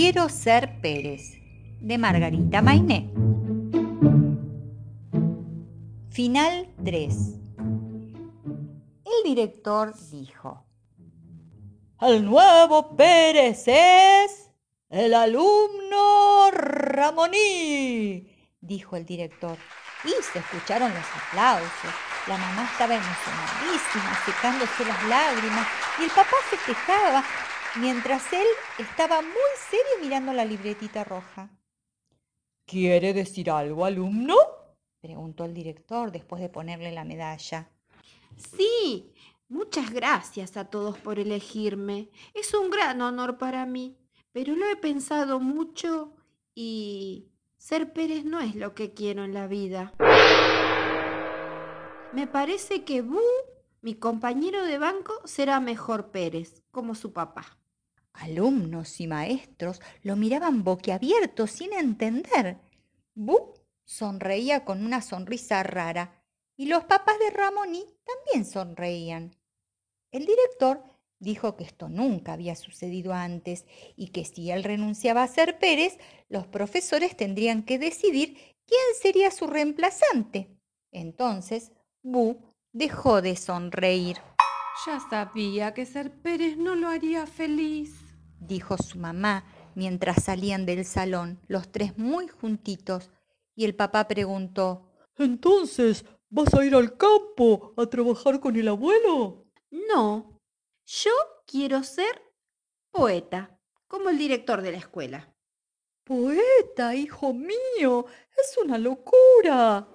Quiero ser Pérez, de Margarita Mainé. Final 3. El director dijo, El nuevo Pérez es el alumno Ramoní, dijo el director. Y se escucharon los aplausos. La mamá estaba emocionadísima, secándose las lágrimas, y el papá festejaba, mientras él estaba muy serio mirando la libretita roja. ¿Quiere decir algo, alumno? preguntó el director después de ponerle la medalla. Sí, muchas gracias a todos por elegirme. Es un gran honor para mí, pero lo he pensado mucho y ser Pérez no es lo que quiero en la vida. Me parece que Bu, mi compañero de banco, será mejor Pérez, como su papá. Alumnos y maestros lo miraban boquiabiertos sin entender. Bu sonreía con una sonrisa rara y los papás de Ramoni también sonreían. El director dijo que esto nunca había sucedido antes y que si él renunciaba a ser Pérez, los profesores tendrían que decidir quién sería su reemplazante. Entonces, Bu dejó de sonreír. Ya sabía que ser Pérez no lo haría feliz, dijo su mamá mientras salían del salón, los tres muy juntitos, y el papá preguntó, Entonces, ¿vas a ir al campo a trabajar con el abuelo? No, yo quiero ser poeta, como el director de la escuela. Poeta, hijo mío, es una locura.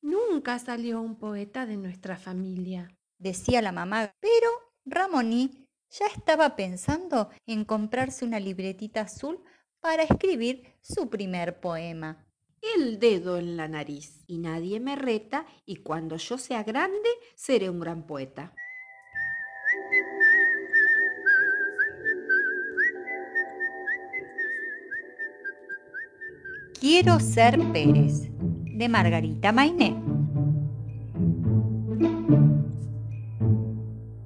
Nunca salió un poeta de nuestra familia, decía la mamá, pero Ramoní ya estaba pensando en comprarse una libretita azul para escribir su primer poema. El dedo en la nariz y nadie me reta y cuando yo sea grande seré un gran poeta. Quiero ser Pérez, de Margarita Mainé.